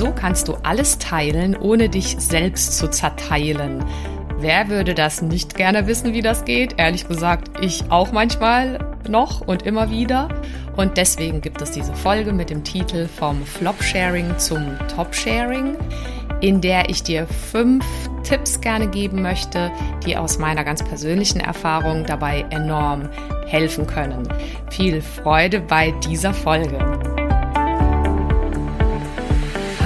So kannst du alles teilen, ohne dich selbst zu zerteilen. Wer würde das nicht gerne wissen, wie das geht? Ehrlich gesagt, ich auch manchmal noch und immer wieder. Und deswegen gibt es diese Folge mit dem Titel vom Flop-Sharing zum Top-Sharing, in der ich dir fünf Tipps gerne geben möchte, die aus meiner ganz persönlichen Erfahrung dabei enorm helfen können. Viel Freude bei dieser Folge.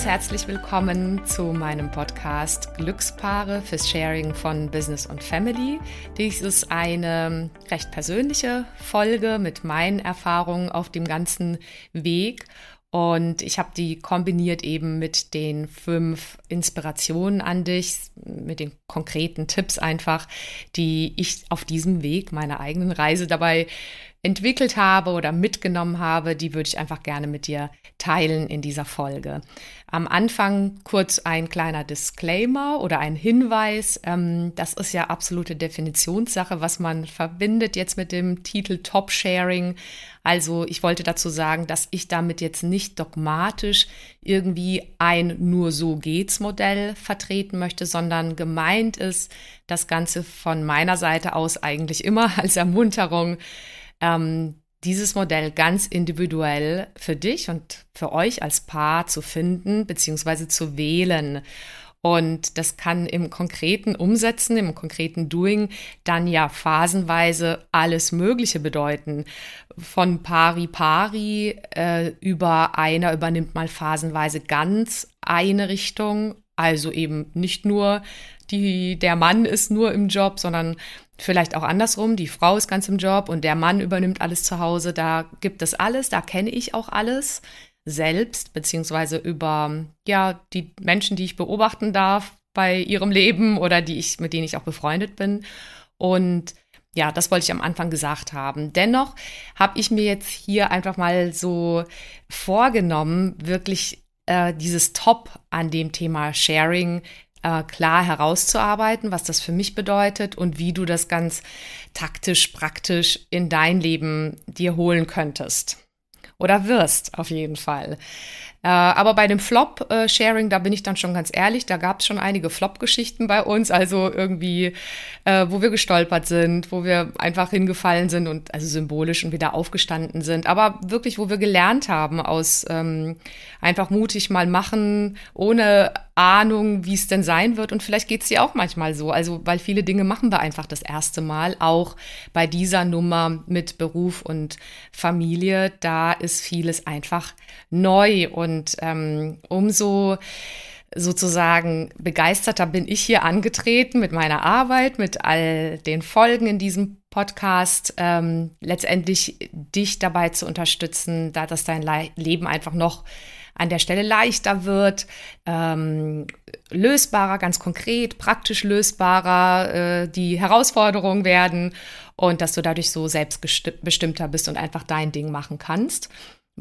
Ganz herzlich willkommen zu meinem Podcast Glückspaare fürs Sharing von Business und Family. Dies ist eine recht persönliche Folge mit meinen Erfahrungen auf dem ganzen Weg. Und ich habe die kombiniert eben mit den fünf Inspirationen an dich, mit den konkreten Tipps einfach, die ich auf diesem Weg meiner eigenen Reise dabei entwickelt habe oder mitgenommen habe, die würde ich einfach gerne mit dir teilen in dieser Folge. Am Anfang kurz ein kleiner Disclaimer oder ein Hinweis. Ähm, das ist ja absolute Definitionssache, was man verbindet jetzt mit dem Titel Top Sharing. Also ich wollte dazu sagen, dass ich damit jetzt nicht dogmatisch irgendwie ein nur so geht's Modell vertreten möchte, sondern gemeint ist das Ganze von meiner Seite aus eigentlich immer als Ermunterung ähm, dieses Modell ganz individuell für dich und für euch als Paar zu finden bzw. zu wählen. Und das kann im konkreten Umsetzen, im konkreten Doing dann ja phasenweise alles Mögliche bedeuten. Von pari pari äh, über einer übernimmt mal phasenweise ganz eine Richtung. Also eben nicht nur die, der Mann ist nur im Job, sondern Vielleicht auch andersrum, die Frau ist ganz im Job und der Mann übernimmt alles zu Hause. Da gibt es alles, da kenne ich auch alles selbst, beziehungsweise über ja, die Menschen, die ich beobachten darf bei ihrem Leben oder die ich, mit denen ich auch befreundet bin. Und ja, das wollte ich am Anfang gesagt haben. Dennoch habe ich mir jetzt hier einfach mal so vorgenommen, wirklich äh, dieses Top an dem Thema Sharing äh, klar herauszuarbeiten, was das für mich bedeutet und wie du das ganz taktisch, praktisch in dein Leben dir holen könntest. Oder wirst, auf jeden Fall. Äh, aber bei dem Flop-Sharing, da bin ich dann schon ganz ehrlich, da gab es schon einige Flop-Geschichten bei uns, also irgendwie, äh, wo wir gestolpert sind, wo wir einfach hingefallen sind und also symbolisch und wieder aufgestanden sind, aber wirklich, wo wir gelernt haben aus ähm, einfach mutig mal machen, ohne Ahnung, wie es denn sein wird. Und vielleicht geht es dir auch manchmal so. Also, weil viele Dinge machen wir einfach das erste Mal. Auch bei dieser Nummer mit Beruf und Familie, da ist vieles einfach neu. Und ähm, umso sozusagen begeisterter bin ich hier angetreten mit meiner Arbeit, mit all den Folgen in diesem Podcast, ähm, letztendlich dich dabei zu unterstützen, da dass dein Le Leben einfach noch an der Stelle leichter wird, ähm, lösbarer, ganz konkret, praktisch lösbarer äh, die Herausforderungen werden und dass du dadurch so selbstbestimmter bist und einfach dein Ding machen kannst.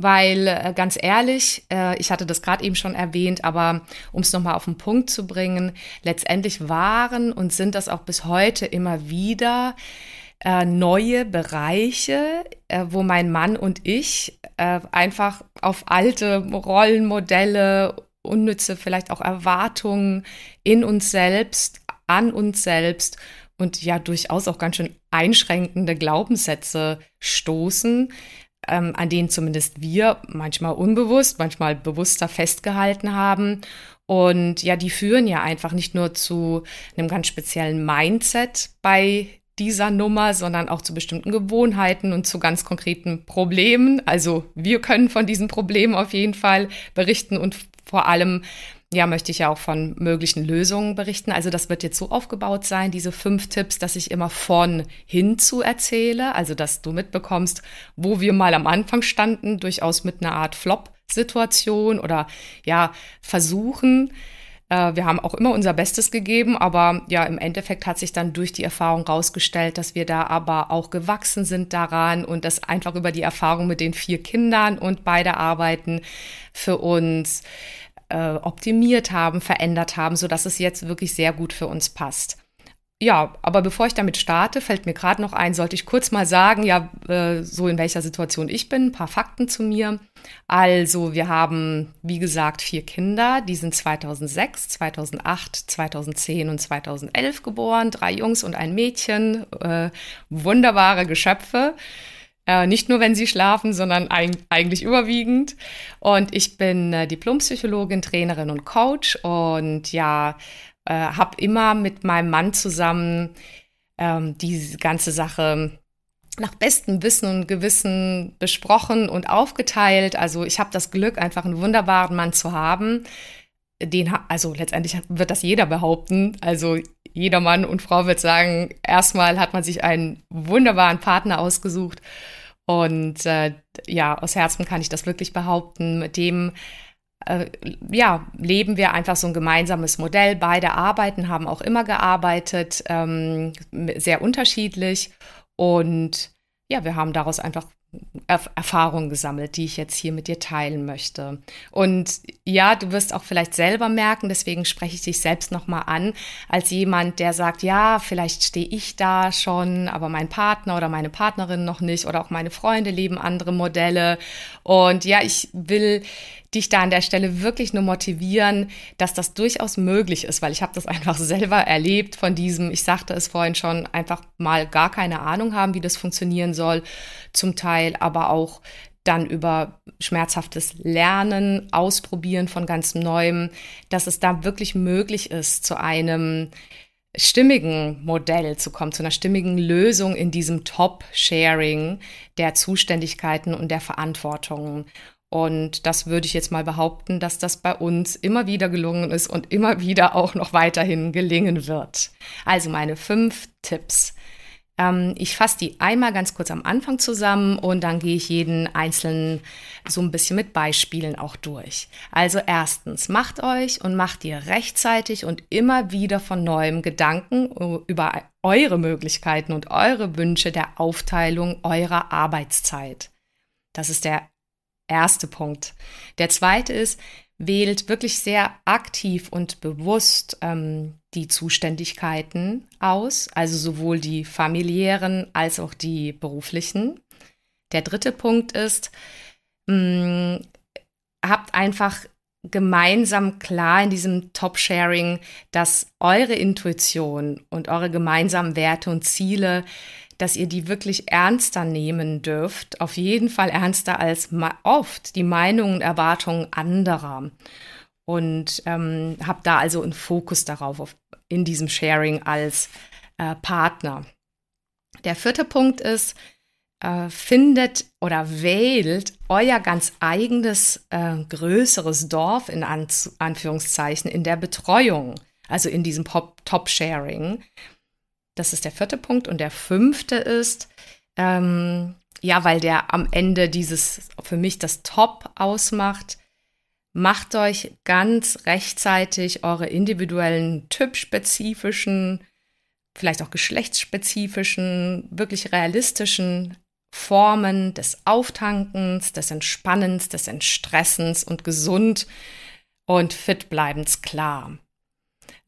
Weil äh, ganz ehrlich, äh, ich hatte das gerade eben schon erwähnt, aber um es nochmal auf den Punkt zu bringen, letztendlich waren und sind das auch bis heute immer wieder äh, neue Bereiche, wo mein Mann und ich einfach auf alte Rollenmodelle, unnütze vielleicht auch Erwartungen in uns selbst, an uns selbst und ja durchaus auch ganz schön einschränkende Glaubenssätze stoßen, ähm, an denen zumindest wir manchmal unbewusst, manchmal bewusster festgehalten haben. Und ja, die führen ja einfach nicht nur zu einem ganz speziellen Mindset bei dieser Nummer, sondern auch zu bestimmten Gewohnheiten und zu ganz konkreten Problemen. Also wir können von diesen Problemen auf jeden Fall berichten und vor allem ja, möchte ich ja auch von möglichen Lösungen berichten. Also das wird jetzt so aufgebaut sein, diese fünf Tipps, dass ich immer von hinzu erzähle, also dass du mitbekommst, wo wir mal am Anfang standen, durchaus mit einer Art Flop-Situation oder ja, versuchen. Äh, wir haben auch immer unser Bestes gegeben, aber ja, im Endeffekt hat sich dann durch die Erfahrung rausgestellt, dass wir da aber auch gewachsen sind daran und das einfach über die Erfahrung mit den vier Kindern und beide arbeiten für uns äh, optimiert haben, verändert haben, sodass es jetzt wirklich sehr gut für uns passt. Ja, aber bevor ich damit starte, fällt mir gerade noch ein, sollte ich kurz mal sagen, ja, äh, so in welcher Situation ich bin, ein paar Fakten zu mir. Also, wir haben, wie gesagt, vier Kinder, die sind 2006, 2008, 2010 und 2011 geboren, drei Jungs und ein Mädchen, äh, wunderbare Geschöpfe. Äh, nicht nur, wenn sie schlafen, sondern eig eigentlich überwiegend. Und ich bin äh, Diplompsychologin, Trainerin und Coach und ja, äh, habe immer mit meinem Mann zusammen ähm, diese ganze Sache nach bestem Wissen und Gewissen besprochen und aufgeteilt. Also ich habe das Glück, einfach einen wunderbaren Mann zu haben. Den, also letztendlich wird das jeder behaupten. Also jeder Mann und Frau wird sagen, erstmal hat man sich einen wunderbaren Partner ausgesucht und äh, ja, aus Herzen kann ich das wirklich behaupten. Mit dem äh, ja, leben wir einfach so ein gemeinsames Modell. Beide arbeiten, haben auch immer gearbeitet, ähm, sehr unterschiedlich. Und ja, wir haben daraus einfach Erfahrungen gesammelt, die ich jetzt hier mit dir teilen möchte. Und ja, du wirst auch vielleicht selber merken, deswegen spreche ich dich selbst nochmal an, als jemand, der sagt, ja, vielleicht stehe ich da schon, aber mein Partner oder meine Partnerin noch nicht oder auch meine Freunde leben andere Modelle. Und ja, ich will dich da an der Stelle wirklich nur motivieren, dass das durchaus möglich ist, weil ich habe das einfach selber erlebt von diesem, ich sagte es vorhin schon, einfach mal gar keine Ahnung haben, wie das funktionieren soll, zum Teil aber auch dann über schmerzhaftes Lernen, Ausprobieren von ganz Neuem, dass es da wirklich möglich ist, zu einem stimmigen Modell zu kommen, zu einer stimmigen Lösung in diesem Top-Sharing der Zuständigkeiten und der Verantwortungen. Und das würde ich jetzt mal behaupten, dass das bei uns immer wieder gelungen ist und immer wieder auch noch weiterhin gelingen wird. Also meine fünf Tipps. Ähm, ich fasse die einmal ganz kurz am Anfang zusammen und dann gehe ich jeden einzelnen so ein bisschen mit Beispielen auch durch. Also erstens, macht euch und macht ihr rechtzeitig und immer wieder von neuem Gedanken über eure Möglichkeiten und eure Wünsche der Aufteilung eurer Arbeitszeit. Das ist der erste Punkt. Der zweite ist, wählt wirklich sehr aktiv und bewusst ähm, die Zuständigkeiten aus, also sowohl die familiären als auch die beruflichen. Der dritte Punkt ist, mh, mm, habt einfach gemeinsam klar in diesem Top-Sharing, dass eure Intuition und eure gemeinsamen Werte und Ziele dass ihr die wirklich ernster nehmen dürft, auf jeden Fall ernster als oft die Meinungen und Erwartungen anderer. Und ähm, habt da also einen Fokus darauf, auf, in diesem Sharing als äh, Partner. Der vierte Punkt ist, äh, findet oder wählt euer ganz eigenes äh, größeres Dorf in An Anführungszeichen in der Betreuung, also in diesem Top-Sharing. Das ist der vierte Punkt. Und der fünfte ist, ähm, ja, weil der am Ende dieses für mich das Top ausmacht, macht euch ganz rechtzeitig eure individuellen, typspezifischen, vielleicht auch geschlechtsspezifischen, wirklich realistischen Formen des Auftankens, des Entspannens, des Entstressens und gesund und fit bleibens klar.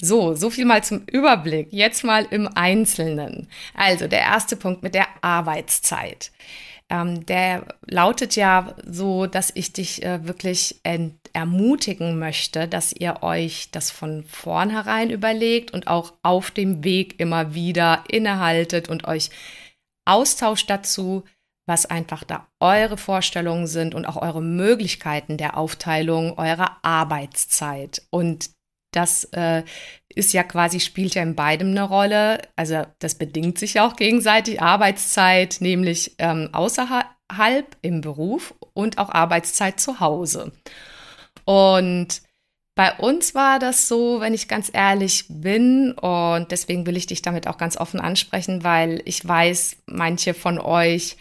So, so viel mal zum Überblick. Jetzt mal im Einzelnen. Also der erste Punkt mit der Arbeitszeit. Ähm, der lautet ja so, dass ich dich äh, wirklich ermutigen möchte, dass ihr euch das von vornherein überlegt und auch auf dem Weg immer wieder innehaltet und euch austauscht dazu, was einfach da eure Vorstellungen sind und auch eure Möglichkeiten der Aufteilung eurer Arbeitszeit. Und das äh, ist ja quasi, spielt ja in beidem eine Rolle. Also das bedingt sich ja auch gegenseitig. Arbeitszeit, nämlich ähm, außerhalb im Beruf und auch Arbeitszeit zu Hause. Und bei uns war das so, wenn ich ganz ehrlich bin, und deswegen will ich dich damit auch ganz offen ansprechen, weil ich weiß, manche von euch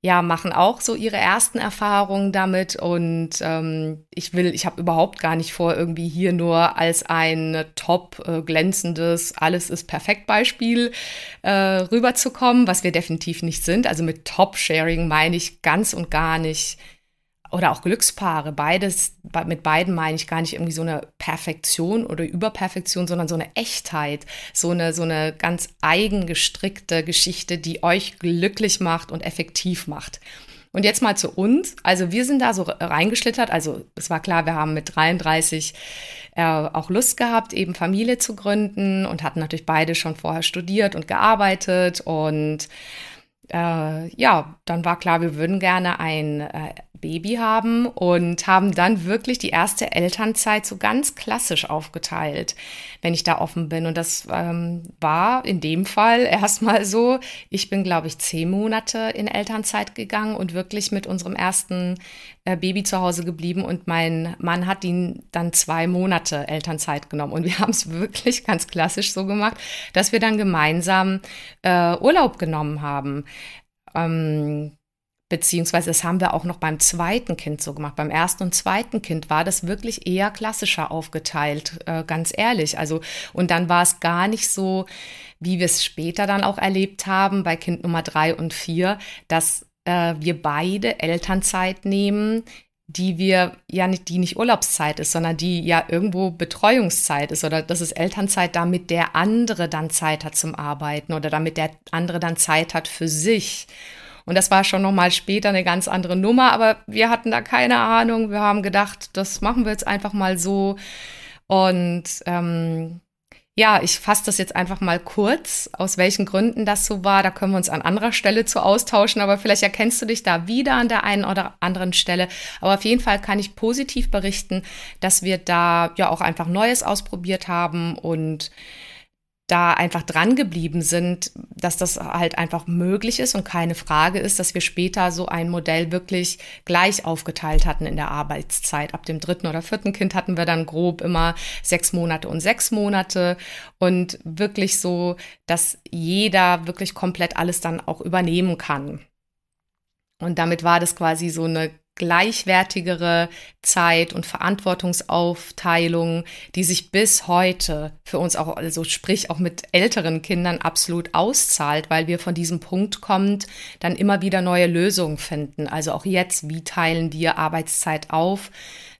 ja, machen auch so ihre ersten Erfahrungen damit und ähm, ich will, ich habe überhaupt gar nicht vor, irgendwie hier nur als ein top äh, glänzendes, alles ist perfekt Beispiel äh, rüberzukommen, was wir definitiv nicht sind. Also mit Top-Sharing meine ich ganz und gar nicht oder auch Glückspaare, beides, mit beiden meine ich gar nicht irgendwie so eine Perfektion oder Überperfektion, sondern so eine Echtheit, so eine, so eine ganz eigengestrickte Geschichte, die euch glücklich macht und effektiv macht. Und jetzt mal zu uns. Also wir sind da so reingeschlittert. Also es war klar, wir haben mit 33 äh, auch Lust gehabt, eben Familie zu gründen und hatten natürlich beide schon vorher studiert und gearbeitet. Und äh, ja, dann war klar, wir würden gerne ein äh, Baby haben und haben dann wirklich die erste Elternzeit so ganz klassisch aufgeteilt, wenn ich da offen bin. Und das ähm, war in dem Fall erstmal so, ich bin, glaube ich, zehn Monate in Elternzeit gegangen und wirklich mit unserem ersten Baby zu Hause geblieben und mein Mann hat ihn dann zwei Monate Elternzeit genommen. Und wir haben es wirklich ganz klassisch so gemacht, dass wir dann gemeinsam äh, Urlaub genommen haben. Ähm, Beziehungsweise das haben wir auch noch beim zweiten Kind so gemacht. Beim ersten und zweiten Kind war das wirklich eher klassischer aufgeteilt, äh, ganz ehrlich. Also, und dann war es gar nicht so, wie wir es später dann auch erlebt haben, bei Kind Nummer drei und vier, dass äh, wir beide Elternzeit nehmen, die wir ja nicht, die nicht Urlaubszeit ist, sondern die ja irgendwo Betreuungszeit ist oder das ist Elternzeit, damit der andere dann Zeit hat zum Arbeiten oder damit der andere dann Zeit hat für sich. Und das war schon nochmal später eine ganz andere Nummer, aber wir hatten da keine Ahnung. Wir haben gedacht, das machen wir jetzt einfach mal so. Und ähm, ja, ich fasse das jetzt einfach mal kurz, aus welchen Gründen das so war. Da können wir uns an anderer Stelle zu austauschen, aber vielleicht erkennst du dich da wieder an der einen oder anderen Stelle. Aber auf jeden Fall kann ich positiv berichten, dass wir da ja auch einfach Neues ausprobiert haben und da einfach dran geblieben sind, dass das halt einfach möglich ist und keine Frage ist, dass wir später so ein Modell wirklich gleich aufgeteilt hatten in der Arbeitszeit. Ab dem dritten oder vierten Kind hatten wir dann grob immer sechs Monate und sechs Monate und wirklich so, dass jeder wirklich komplett alles dann auch übernehmen kann. Und damit war das quasi so eine gleichwertigere Zeit und Verantwortungsaufteilung, die sich bis heute für uns auch, also sprich auch mit älteren Kindern absolut auszahlt, weil wir von diesem Punkt kommt, dann immer wieder neue Lösungen finden. Also auch jetzt, wie teilen wir Arbeitszeit auf?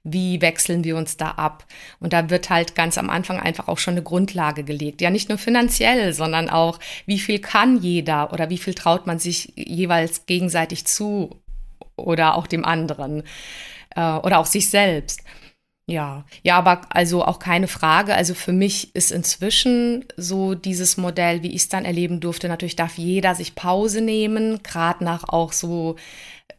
Wie wechseln wir uns da ab? Und da wird halt ganz am Anfang einfach auch schon eine Grundlage gelegt. Ja, nicht nur finanziell, sondern auch, wie viel kann jeder oder wie viel traut man sich jeweils gegenseitig zu oder auch dem anderen äh, oder auch sich selbst. Ja, ja, aber also auch keine Frage. Also für mich ist inzwischen so dieses Modell, wie ich es dann erleben durfte. Natürlich darf jeder sich Pause nehmen, gerade nach auch so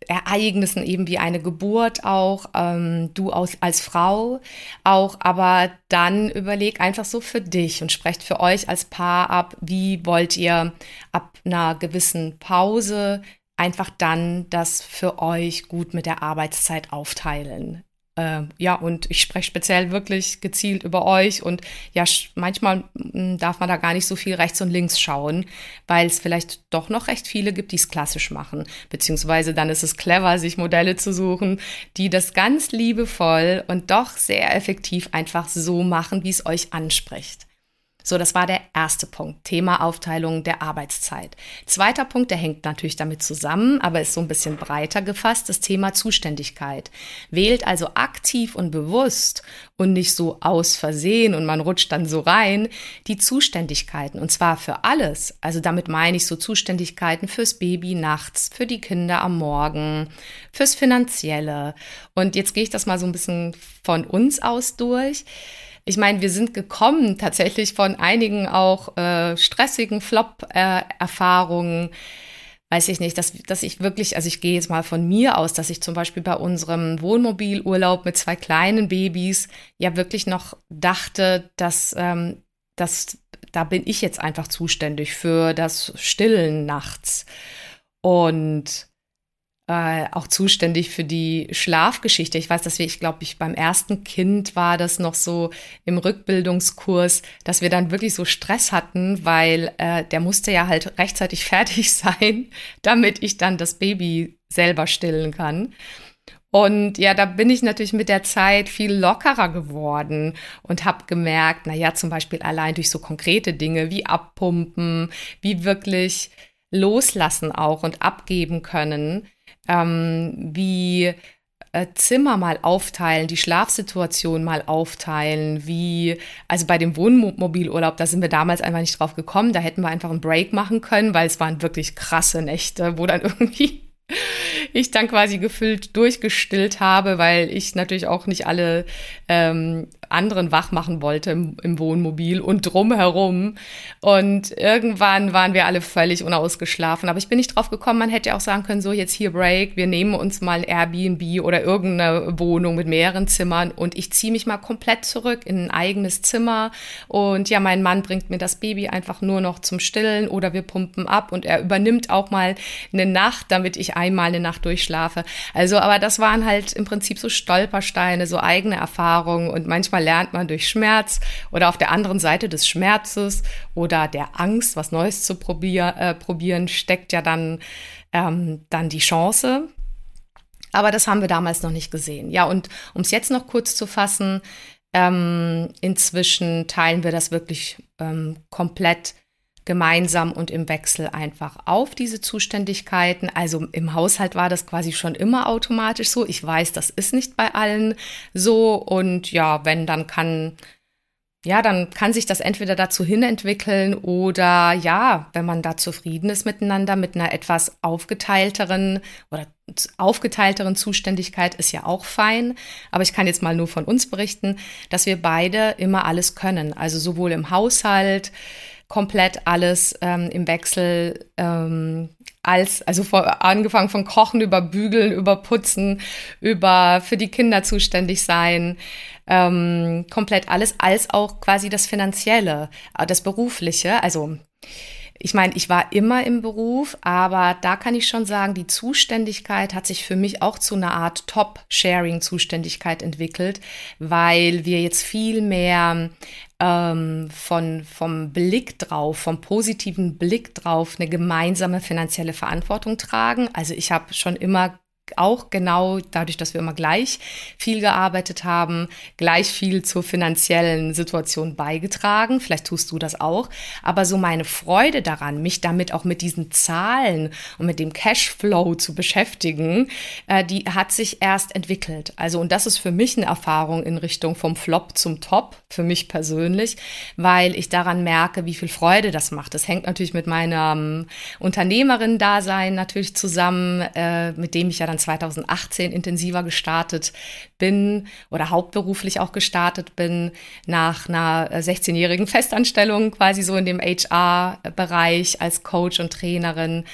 Ereignissen eben wie eine Geburt auch, ähm, du aus, als Frau auch, aber dann überleg einfach so für dich und sprecht für euch als Paar ab, wie wollt ihr ab einer gewissen Pause einfach dann das für euch gut mit der Arbeitszeit aufteilen. Äh, ja, und ich spreche speziell wirklich gezielt über euch und ja, manchmal hm, darf man da gar nicht so viel rechts und links schauen, weil es vielleicht doch noch recht viele gibt, die es klassisch machen. Beziehungsweise dann ist es clever, sich Modelle zu suchen, die das ganz liebevoll und doch sehr effektiv einfach so machen, wie es euch anspricht. So, das war der erste Punkt, Thema Aufteilung der Arbeitszeit. Zweiter Punkt, der hängt natürlich damit zusammen, aber ist so ein bisschen breiter gefasst, das Thema Zuständigkeit. Wählt also aktiv und bewusst und nicht so aus Versehen und man rutscht dann so rein, die Zuständigkeiten und zwar für alles. Also damit meine ich so Zuständigkeiten fürs Baby nachts, für die Kinder am Morgen, fürs Finanzielle. Und jetzt gehe ich das mal so ein bisschen von uns aus durch ich meine, wir sind gekommen tatsächlich von einigen auch äh, stressigen Flop-Erfahrungen, weiß ich nicht, dass, dass ich wirklich, also ich gehe jetzt mal von mir aus, dass ich zum Beispiel bei unserem Wohnmobilurlaub mit zwei kleinen Babys ja wirklich noch dachte, dass, ähm, dass da bin ich jetzt einfach zuständig für das Stillen nachts. Und äh, auch zuständig für die Schlafgeschichte. Ich weiß, dass wir, ich glaube, ich beim ersten Kind war das noch so im Rückbildungskurs, dass wir dann wirklich so Stress hatten, weil äh, der musste ja halt rechtzeitig fertig sein, damit ich dann das Baby selber stillen kann. Und ja, da bin ich natürlich mit der Zeit viel lockerer geworden und habe gemerkt, na ja, zum Beispiel allein durch so konkrete Dinge wie abpumpen, wie wirklich loslassen auch und abgeben können, ähm, wie äh, Zimmer mal aufteilen, die Schlafsituation mal aufteilen, wie, also bei dem Wohnmobilurlaub, da sind wir damals einfach nicht drauf gekommen, da hätten wir einfach einen Break machen können, weil es waren wirklich krasse Nächte, wo dann irgendwie ich dann quasi gefüllt durchgestillt habe, weil ich natürlich auch nicht alle ähm, anderen wach machen wollte im, im Wohnmobil und drumherum. Und irgendwann waren wir alle völlig unausgeschlafen. Aber ich bin nicht drauf gekommen, man hätte auch sagen können, so jetzt hier Break, wir nehmen uns mal ein Airbnb oder irgendeine Wohnung mit mehreren Zimmern und ich ziehe mich mal komplett zurück in ein eigenes Zimmer. Und ja, mein Mann bringt mir das Baby einfach nur noch zum Stillen oder wir pumpen ab und er übernimmt auch mal eine Nacht, damit ich einmal eine Nacht durchschlafe. Also, aber das waren halt im Prinzip so Stolpersteine, so eigene Erfahrungen und manchmal lernt man durch Schmerz oder auf der anderen Seite des Schmerzes oder der Angst, was Neues zu probier, äh, probieren, steckt ja dann, ähm, dann die Chance. Aber das haben wir damals noch nicht gesehen. Ja, und um es jetzt noch kurz zu fassen, ähm, inzwischen teilen wir das wirklich ähm, komplett gemeinsam und im Wechsel einfach auf diese Zuständigkeiten. Also im Haushalt war das quasi schon immer automatisch so. Ich weiß, das ist nicht bei allen so. Und ja, wenn, dann kann, ja, dann kann sich das entweder dazu hin entwickeln oder ja, wenn man da zufrieden ist miteinander, mit einer etwas aufgeteilteren oder aufgeteilteren Zuständigkeit ist ja auch fein. Aber ich kann jetzt mal nur von uns berichten, dass wir beide immer alles können. Also sowohl im Haushalt, komplett alles ähm, im Wechsel ähm, als, also vor, angefangen von Kochen über Bügeln, über Putzen, über für die Kinder zuständig sein, ähm, komplett alles, als auch quasi das Finanzielle, äh, das Berufliche. Also ich meine, ich war immer im Beruf, aber da kann ich schon sagen, die Zuständigkeit hat sich für mich auch zu einer Art Top-Sharing-Zuständigkeit entwickelt, weil wir jetzt viel mehr ähm, von, vom Blick drauf, vom positiven Blick drauf eine gemeinsame finanzielle Verantwortung tragen. Also ich habe schon immer auch genau dadurch, dass wir immer gleich viel gearbeitet haben, gleich viel zur finanziellen Situation beigetragen. Vielleicht tust du das auch. Aber so meine Freude daran, mich damit auch mit diesen Zahlen und mit dem Cashflow zu beschäftigen, äh, die hat sich erst entwickelt. Also, und das ist für mich eine Erfahrung in Richtung vom Flop zum Top, für mich persönlich, weil ich daran merke, wie viel Freude das macht. Das hängt natürlich mit meinem Unternehmerin-Dasein natürlich zusammen, äh, mit dem ich ja dann 2018 intensiver gestartet bin oder hauptberuflich auch gestartet bin, nach einer 16-jährigen Festanstellung quasi so in dem HR-Bereich als Coach und Trainerin.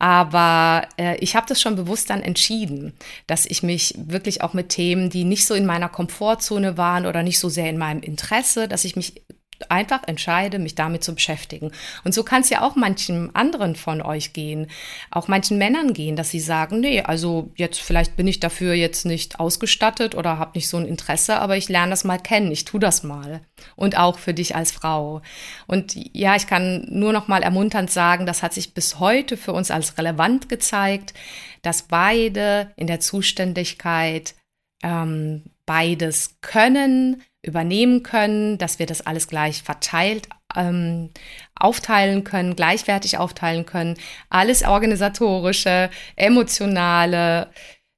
Aber äh, ich habe das schon bewusst dann entschieden, dass ich mich wirklich auch mit Themen, die nicht so in meiner Komfortzone waren oder nicht so sehr in meinem Interesse, dass ich mich einfach entscheide, mich damit zu beschäftigen. Und so kann es ja auch manchen anderen von euch gehen, auch manchen Männern gehen, dass sie sagen, nee, also jetzt vielleicht bin ich dafür jetzt nicht ausgestattet oder habe nicht so ein Interesse, aber ich lerne das mal kennen, ich tue das mal. Und auch für dich als Frau. Und ja, ich kann nur noch mal ermunternd sagen, das hat sich bis heute für uns als relevant gezeigt, dass beide in der Zuständigkeit ähm, beides können, übernehmen können, dass wir das alles gleich verteilt ähm, aufteilen können, gleichwertig aufteilen können. Alles organisatorische, emotionale,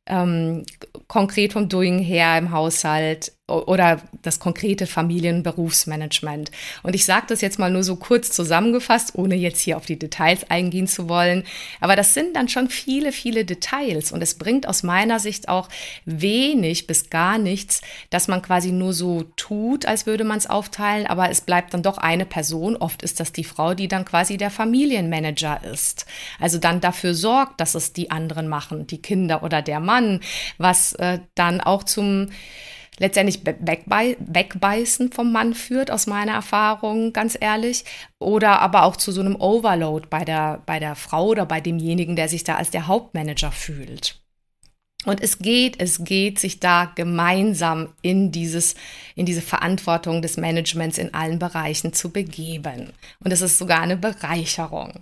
ähm, konkret vom Doing her im Haushalt oder das konkrete Familien-Berufsmanagement. Und ich sage das jetzt mal nur so kurz zusammengefasst, ohne jetzt hier auf die Details eingehen zu wollen. Aber das sind dann schon viele, viele Details. Und es bringt aus meiner Sicht auch wenig bis gar nichts, dass man quasi nur so tut, als würde man es aufteilen, aber es bleibt dann doch eine Person. Oft ist das die Frau, die dann quasi der Familienmanager ist. Also dann dafür sorgt, dass es die anderen machen, die Kinder oder der Mann, was äh, dann auch zum letztendlich wegbei wegbeißen vom Mann führt, aus meiner Erfahrung, ganz ehrlich. Oder aber auch zu so einem Overload bei der, bei der Frau oder bei demjenigen, der sich da als der Hauptmanager fühlt. Und es geht, es geht, sich da gemeinsam in dieses, in diese Verantwortung des Managements in allen Bereichen zu begeben. Und es ist sogar eine Bereicherung.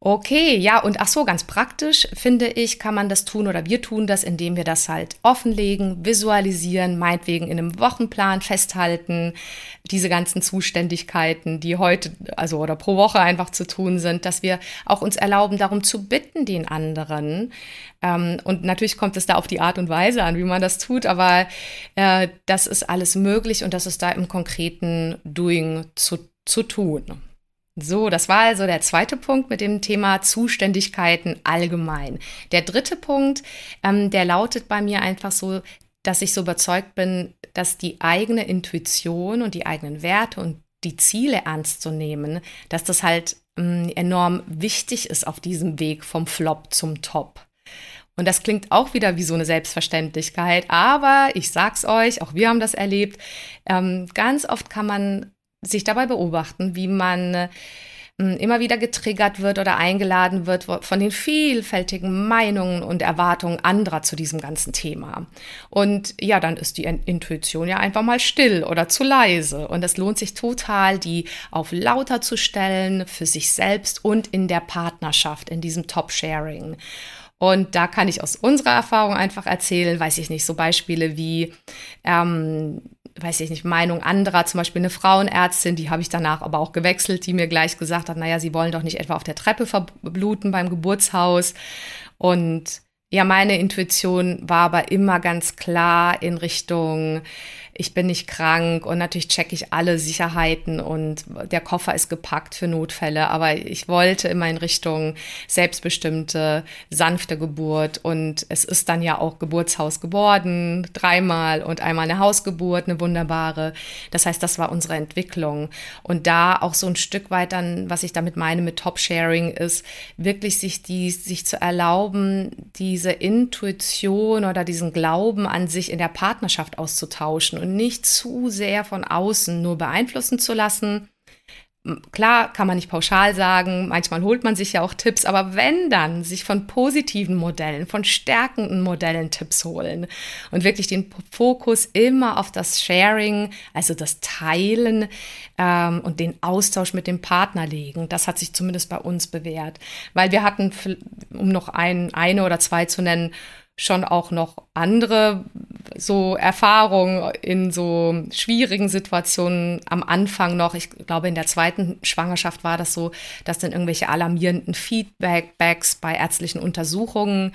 Okay, ja, und ach so, ganz praktisch finde ich, kann man das tun oder wir tun das, indem wir das halt offenlegen, visualisieren, meinetwegen in einem Wochenplan festhalten, diese ganzen Zuständigkeiten, die heute, also oder pro Woche einfach zu tun sind, dass wir auch uns erlauben, darum zu bitten, den anderen. Ähm, und natürlich kommt es da auf die Art und Weise an, wie man das tut, aber äh, das ist alles möglich und das ist da im konkreten Doing zu, zu tun. So, das war also der zweite Punkt mit dem Thema Zuständigkeiten allgemein. Der dritte Punkt, ähm, der lautet bei mir einfach so, dass ich so überzeugt bin, dass die eigene Intuition und die eigenen Werte und die Ziele ernst zu nehmen, dass das halt ähm, enorm wichtig ist auf diesem Weg vom Flop zum Top. Und das klingt auch wieder wie so eine Selbstverständlichkeit, aber ich sag's euch, auch wir haben das erlebt. Ähm, ganz oft kann man sich dabei beobachten, wie man äh, immer wieder getriggert wird oder eingeladen wird von den vielfältigen Meinungen und Erwartungen anderer zu diesem ganzen Thema. Und ja, dann ist die Intuition ja einfach mal still oder zu leise. Und es lohnt sich total, die auf lauter zu stellen für sich selbst und in der Partnerschaft, in diesem Top-Sharing. Und da kann ich aus unserer Erfahrung einfach erzählen, weiß ich nicht, so Beispiele wie, ähm, weiß ich nicht, Meinung anderer, zum Beispiel eine Frauenärztin, die habe ich danach aber auch gewechselt, die mir gleich gesagt hat, naja, sie wollen doch nicht etwa auf der Treppe verbluten beim Geburtshaus. Und ja, meine Intuition war aber immer ganz klar in Richtung, ich bin nicht krank und natürlich checke ich alle Sicherheiten und der Koffer ist gepackt für Notfälle. Aber ich wollte immer in Richtung selbstbestimmte, sanfte Geburt und es ist dann ja auch Geburtshaus geworden, dreimal und einmal eine Hausgeburt, eine wunderbare. Das heißt, das war unsere Entwicklung. Und da auch so ein Stück weit dann, was ich damit meine mit Top-Sharing ist, wirklich sich die, sich zu erlauben, diese Intuition oder diesen Glauben an sich in der Partnerschaft auszutauschen und nicht zu sehr von außen nur beeinflussen zu lassen. Klar kann man nicht pauschal sagen, manchmal holt man sich ja auch Tipps, aber wenn dann, sich von positiven Modellen, von stärkenden Modellen Tipps holen und wirklich den Fokus immer auf das Sharing, also das Teilen ähm, und den Austausch mit dem Partner legen. Das hat sich zumindest bei uns bewährt, weil wir hatten, um noch ein, eine oder zwei zu nennen, schon auch noch andere so Erfahrungen in so schwierigen Situationen am Anfang noch. Ich glaube, in der zweiten Schwangerschaft war das so, dass dann irgendwelche alarmierenden Feedbacks bei ärztlichen Untersuchungen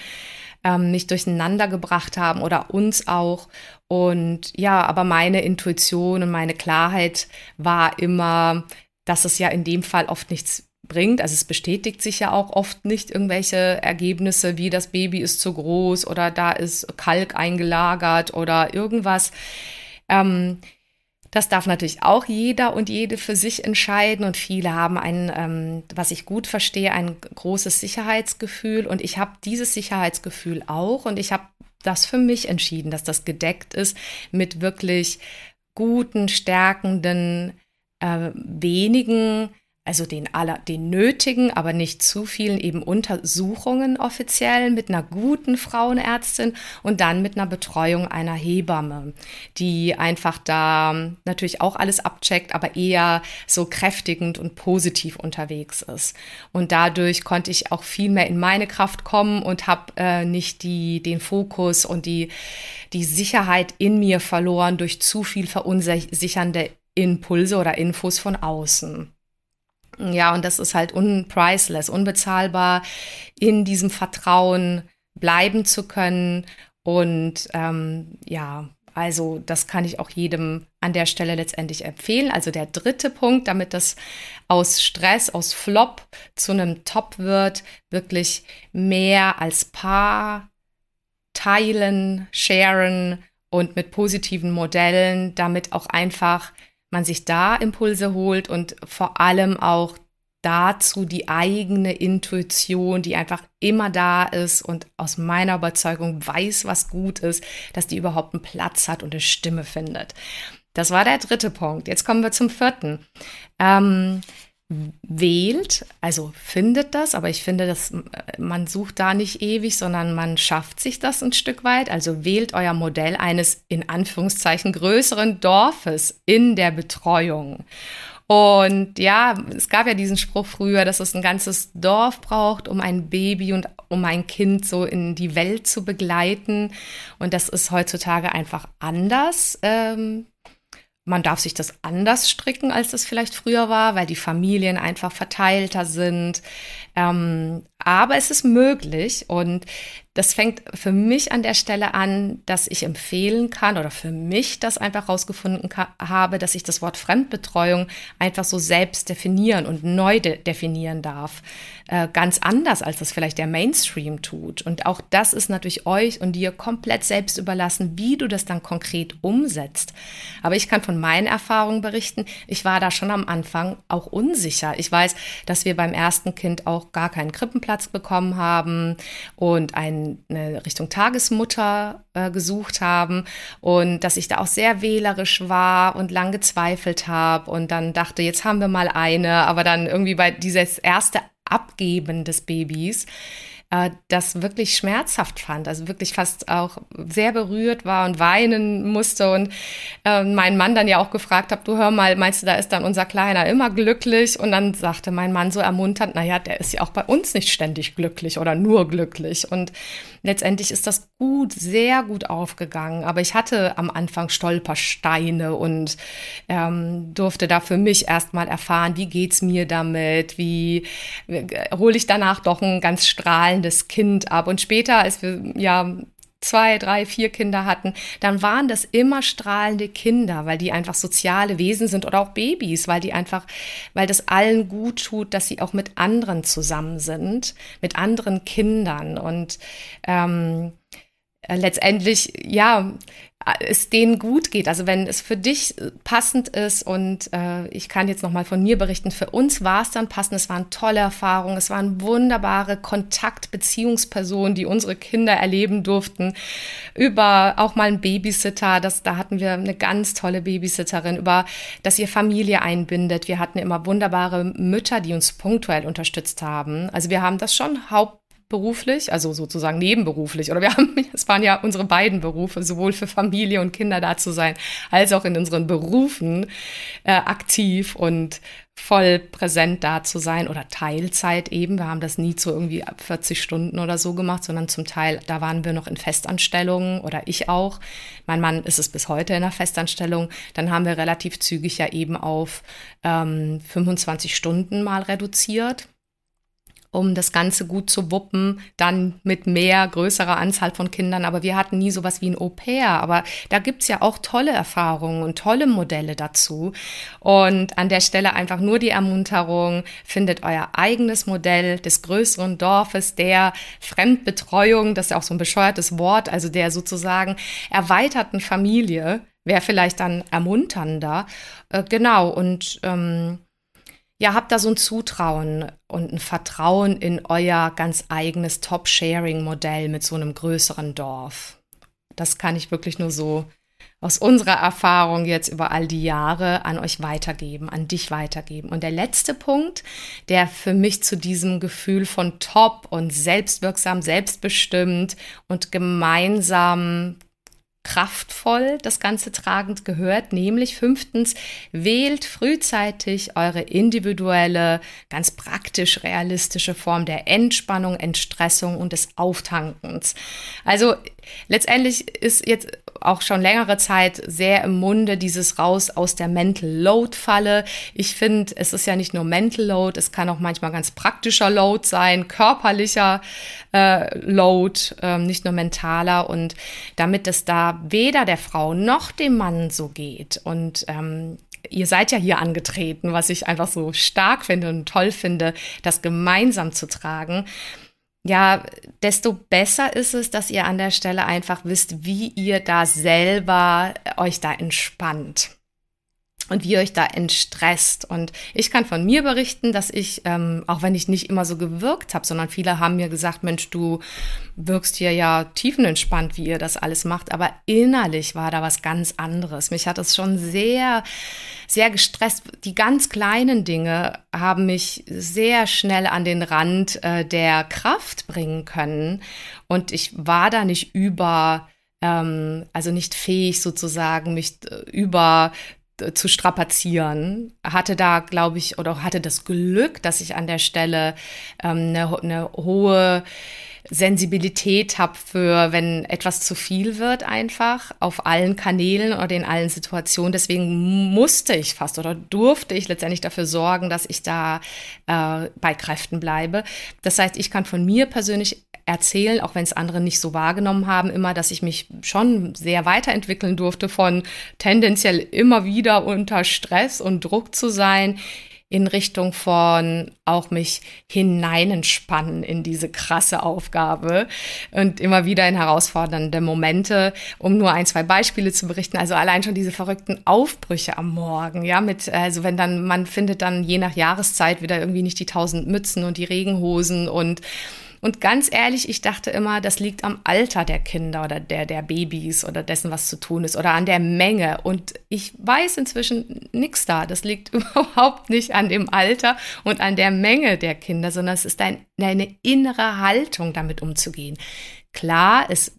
ähm, mich durcheinander gebracht haben oder uns auch. Und ja, aber meine Intuition und meine Klarheit war immer, dass es ja in dem Fall oft nichts bringt. Also es bestätigt sich ja auch oft nicht irgendwelche Ergebnisse, wie das Baby ist zu groß oder da ist Kalk eingelagert oder irgendwas. Ähm, das darf natürlich auch jeder und jede für sich entscheiden und viele haben ein, ähm, was ich gut verstehe, ein großes Sicherheitsgefühl und ich habe dieses Sicherheitsgefühl auch und ich habe das für mich entschieden, dass das gedeckt ist mit wirklich guten, stärkenden, äh, wenigen also den, aller, den nötigen, aber nicht zu vielen eben Untersuchungen offiziell mit einer guten Frauenärztin und dann mit einer Betreuung einer Hebamme, die einfach da natürlich auch alles abcheckt, aber eher so kräftigend und positiv unterwegs ist. Und dadurch konnte ich auch viel mehr in meine Kraft kommen und habe äh, nicht die, den Fokus und die, die Sicherheit in mir verloren durch zu viel verunsichernde Impulse oder Infos von außen. Ja, und das ist halt unpriceless, unbezahlbar, in diesem Vertrauen bleiben zu können und ähm, ja, Also das kann ich auch jedem an der Stelle letztendlich empfehlen. Also der dritte Punkt, damit das aus Stress, aus Flop zu einem Top wird, wirklich mehr als Paar teilen, sharen und mit positiven Modellen, damit auch einfach man sich da Impulse holt und vor allem auch dazu die eigene Intuition, die einfach immer da ist und aus meiner Überzeugung weiß, was gut ist, dass die überhaupt einen Platz hat und eine Stimme findet. Das war der dritte Punkt. Jetzt kommen wir zum vierten. Ähm, wählt, also findet das, aber ich finde, dass man sucht da nicht ewig, sondern man schafft sich das ein Stück weit. Also wählt euer Modell eines in Anführungszeichen größeren Dorfes in der Betreuung. Und ja, es gab ja diesen Spruch früher, dass es ein ganzes Dorf braucht, um ein Baby und um ein Kind so in die Welt zu begleiten. Und das ist heutzutage einfach anders. Ähm, man darf sich das anders stricken, als es vielleicht früher war, weil die Familien einfach verteilter sind. Ähm, aber es ist möglich und das fängt für mich an der Stelle an, dass ich empfehlen kann oder für mich das einfach rausgefunden habe, dass ich das Wort Fremdbetreuung einfach so selbst definieren und neu de definieren darf. Äh, ganz anders, als das vielleicht der Mainstream tut. Und auch das ist natürlich euch und dir komplett selbst überlassen, wie du das dann konkret umsetzt. Aber ich kann von meinen Erfahrungen berichten. Ich war da schon am Anfang auch unsicher. Ich weiß, dass wir beim ersten Kind auch gar keinen Krippenplatz bekommen haben und eine Richtung Tagesmutter äh, gesucht haben und dass ich da auch sehr wählerisch war und lang gezweifelt habe und dann dachte, jetzt haben wir mal eine, aber dann irgendwie bei dieses erste Abgeben des Babys äh, das wirklich schmerzhaft fand, also wirklich fast auch sehr berührt war und weinen musste und äh, mein Mann dann ja auch gefragt hat, du hör mal, meinst du, da ist dann unser Kleiner immer glücklich? Und dann sagte mein Mann so ermunternd, naja, der ist ja auch bei uns nicht ständig glücklich oder nur glücklich und letztendlich ist das gut, sehr gut aufgegangen. Aber ich hatte am Anfang Stolpersteine und ähm, durfte da für mich erstmal erfahren, wie geht's mir damit, wie äh, hole ich danach doch ein ganz strahlendes Kind ab. Und später, als wir ja zwei, drei, vier Kinder hatten, dann waren das immer strahlende Kinder, weil die einfach soziale Wesen sind oder auch Babys, weil die einfach, weil das allen gut tut, dass sie auch mit anderen zusammen sind, mit anderen Kindern und ähm, äh, letztendlich, ja, es denen gut geht. Also wenn es für dich passend ist und äh, ich kann jetzt noch mal von mir berichten, für uns war es dann passend. Es waren tolle Erfahrungen, es waren wunderbare Kontaktbeziehungspersonen, die unsere Kinder erleben durften. Über auch mal einen Babysitter, das, da hatten wir eine ganz tolle Babysitterin, über dass ihr Familie einbindet. Wir hatten immer wunderbare Mütter, die uns punktuell unterstützt haben. Also wir haben das schon haupt beruflich, also sozusagen nebenberuflich. Oder wir haben, es waren ja unsere beiden Berufe, sowohl für Familie und Kinder da zu sein, als auch in unseren Berufen äh, aktiv und voll präsent da zu sein oder Teilzeit eben. Wir haben das nie zu irgendwie 40 Stunden oder so gemacht, sondern zum Teil, da waren wir noch in Festanstellungen oder ich auch. Mein Mann ist es bis heute in der Festanstellung. Dann haben wir relativ zügig ja eben auf ähm, 25 Stunden mal reduziert um das Ganze gut zu wuppen, dann mit mehr, größerer Anzahl von Kindern. Aber wir hatten nie sowas wie ein Au-pair. Aber da gibt's ja auch tolle Erfahrungen und tolle Modelle dazu. Und an der Stelle einfach nur die Ermunterung, findet euer eigenes Modell des größeren Dorfes, der Fremdbetreuung, das ist ja auch so ein bescheuertes Wort, also der sozusagen erweiterten Familie, wäre vielleicht dann ermunternder. Äh, genau, und ähm, ja, habt da so ein Zutrauen und ein Vertrauen in euer ganz eigenes Top-Sharing-Modell mit so einem größeren Dorf. Das kann ich wirklich nur so aus unserer Erfahrung jetzt über all die Jahre an euch weitergeben, an dich weitergeben. Und der letzte Punkt, der für mich zu diesem Gefühl von top und selbstwirksam, selbstbestimmt und gemeinsam kraftvoll das Ganze tragend gehört, nämlich fünftens, wählt frühzeitig eure individuelle, ganz praktisch realistische Form der Entspannung, Entstressung und des Auftankens. Also letztendlich ist jetzt auch schon längere Zeit sehr im Munde dieses raus aus der Mental Load Falle. Ich finde, es ist ja nicht nur Mental Load, es kann auch manchmal ganz praktischer Load sein, körperlicher äh, Load, äh, nicht nur mentaler. Und damit es da weder der Frau noch dem Mann so geht und ähm, ihr seid ja hier angetreten, was ich einfach so stark finde und toll finde, das gemeinsam zu tragen. Ja, desto besser ist es, dass ihr an der Stelle einfach wisst, wie ihr da selber euch da entspannt und wie ihr euch da entstresst. Und ich kann von mir berichten, dass ich, ähm, auch wenn ich nicht immer so gewirkt habe, sondern viele haben mir gesagt, Mensch, du wirkst hier ja tiefenentspannt, wie ihr das alles macht. Aber innerlich war da was ganz anderes. Mich hat es schon sehr, sehr gestresst. Die ganz kleinen Dinge haben mich sehr schnell an den Rand äh, der Kraft bringen können. Und ich war da nicht über ähm, also nicht fähig sozusagen, mich äh, über zu strapazieren. Hatte da, glaube ich, oder hatte das Glück, dass ich an der Stelle ähm, eine, eine hohe Sensibilität habe für, wenn etwas zu viel wird, einfach auf allen Kanälen oder in allen Situationen. Deswegen musste ich fast oder durfte ich letztendlich dafür sorgen, dass ich da äh, bei Kräften bleibe. Das heißt, ich kann von mir persönlich erzählen, auch wenn es andere nicht so wahrgenommen haben, immer, dass ich mich schon sehr weiterentwickeln durfte von tendenziell immer wieder unter Stress und Druck zu sein in Richtung von auch mich hineinentspannen in diese krasse Aufgabe und immer wieder in herausfordernde Momente, um nur ein, zwei Beispiele zu berichten. Also allein schon diese verrückten Aufbrüche am Morgen, ja, mit, also wenn dann, man findet dann je nach Jahreszeit wieder irgendwie nicht die tausend Mützen und die Regenhosen und und ganz ehrlich, ich dachte immer, das liegt am Alter der Kinder oder der, der Babys oder dessen, was zu tun ist oder an der Menge. Und ich weiß inzwischen nichts da. Das liegt überhaupt nicht an dem Alter und an der Menge der Kinder, sondern es ist ein, eine innere Haltung, damit umzugehen. Klar, ist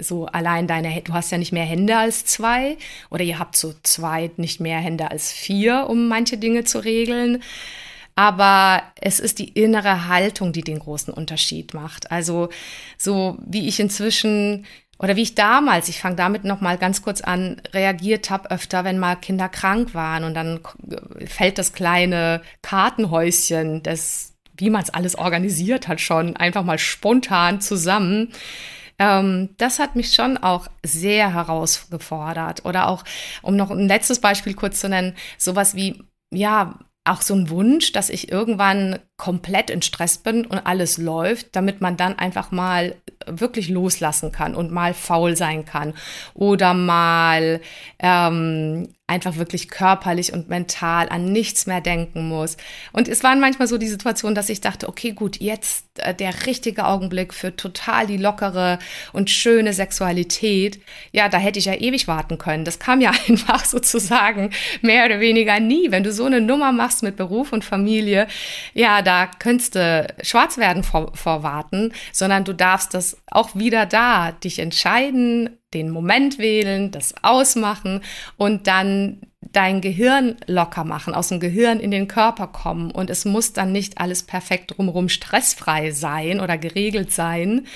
so allein deine, du hast ja nicht mehr Hände als zwei oder ihr habt zu zweit nicht mehr Hände als vier, um manche Dinge zu regeln aber es ist die innere Haltung, die den großen Unterschied macht. Also so wie ich inzwischen oder wie ich damals, ich fange damit noch mal ganz kurz an, reagiert habe öfter, wenn mal Kinder krank waren und dann fällt das kleine Kartenhäuschen, das wie man es alles organisiert hat, schon einfach mal spontan zusammen. Ähm, das hat mich schon auch sehr herausgefordert. Oder auch, um noch ein letztes Beispiel kurz zu nennen, sowas wie, ja, auch so ein Wunsch, dass ich irgendwann komplett in Stress bin und alles läuft, damit man dann einfach mal wirklich loslassen kann und mal faul sein kann. Oder mal ähm, einfach wirklich körperlich und mental an nichts mehr denken muss. Und es waren manchmal so die Situationen, dass ich dachte, okay, gut, jetzt äh, der richtige Augenblick für total die lockere und schöne Sexualität. Ja, da hätte ich ja ewig warten können. Das kam ja einfach sozusagen mehr oder weniger nie. Wenn du so eine Nummer machst mit Beruf und Familie, ja, da könntest du schwarz werden vor, vor warten, sondern du darfst das auch wieder da dich entscheiden, den Moment wählen, das ausmachen und dann dein Gehirn locker machen, aus dem Gehirn in den Körper kommen. Und es muss dann nicht alles perfekt drumherum stressfrei sein oder geregelt sein,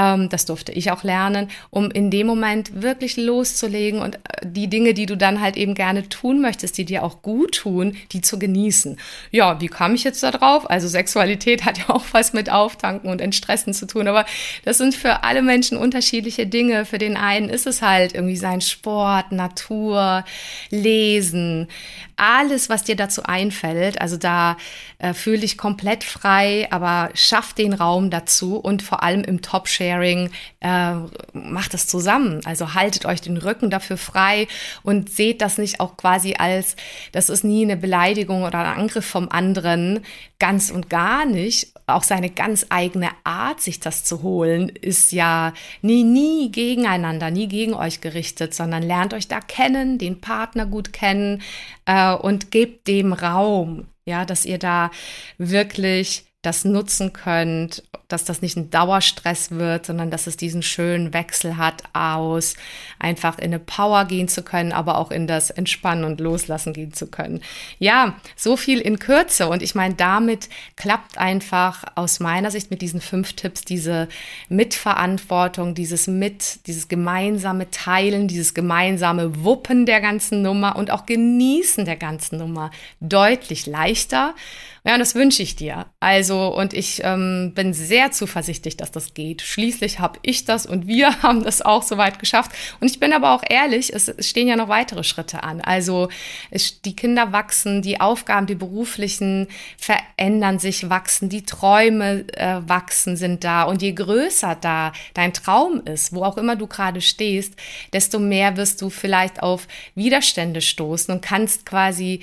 ähm, das durfte ich auch lernen, um in dem Moment wirklich loszulegen und äh, die Dinge, die du dann halt eben gerne tun möchtest, die dir auch gut tun, die zu genießen. Ja, wie kam ich jetzt da drauf? Also Sexualität hat ja auch was mit Auftanken und Entstressen zu tun, aber das sind für alle Menschen unterschiedliche Dinge. Für den einen ist es halt irgendwie sein Sport, Natur, Lesen, alles, was dir dazu einfällt. Also da äh, fühle dich komplett frei, aber schaff den Raum dazu und vor allem im Top-Sharing äh, macht das zusammen. Also haltet euch den Rücken dafür frei und seht das nicht auch quasi als, das ist nie eine Beleidigung oder ein Angriff vom anderen, ganz und gar nicht. Auch seine ganz eigene Art, sich das zu holen, ist ja nie, nie gegeneinander, nie gegen euch gerichtet, sondern lernt euch da kennen, den Partner gut kennen äh, und gebt dem Raum ja, dass ihr da wirklich das nutzen könnt, dass das nicht ein Dauerstress wird, sondern dass es diesen schönen Wechsel hat aus einfach in eine Power gehen zu können, aber auch in das Entspannen und Loslassen gehen zu können. Ja, so viel in Kürze und ich meine, damit klappt einfach aus meiner Sicht mit diesen fünf Tipps diese Mitverantwortung, dieses mit, dieses gemeinsame Teilen, dieses gemeinsame Wuppen der ganzen Nummer und auch Genießen der ganzen Nummer deutlich leichter Ja, das wünsche ich dir. Also, und ich ähm, bin sehr zuversichtlich, dass das geht. Schließlich habe ich das und wir haben das auch soweit geschafft. Und ich bin aber auch ehrlich, es, es stehen ja noch weitere Schritte an. Also, es, die Kinder wachsen, die Aufgaben, die beruflichen verändern sich, wachsen, die Träume äh, wachsen, sind da. Und je größer da dein Traum ist, wo auch immer du gerade stehst, desto mehr wirst du vielleicht auf Widerstände stoßen und kannst quasi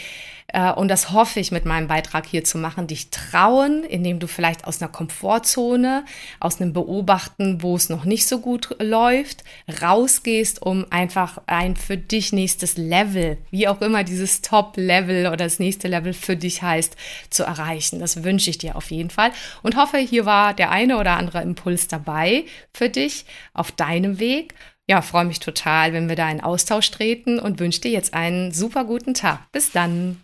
äh, und das hoffe ich mit meinem Beitrag hier zu machen, dich trauen, indem du vielleicht aus einer Komfortzone, aus einem Beobachten, wo es noch nicht so gut läuft, rausgehst, um einfach ein für dich nächstes Level, wie auch immer dieses Top-Level oder das nächste Level für dich heißt, zu erreichen. Das wünsche ich dir auf jeden Fall und hoffe, hier war der eine oder andere Impuls dabei für dich auf deinem Weg ja, freue mich total, wenn wir da in Austausch treten und wünsche dir jetzt einen super guten Tag. Bis dann.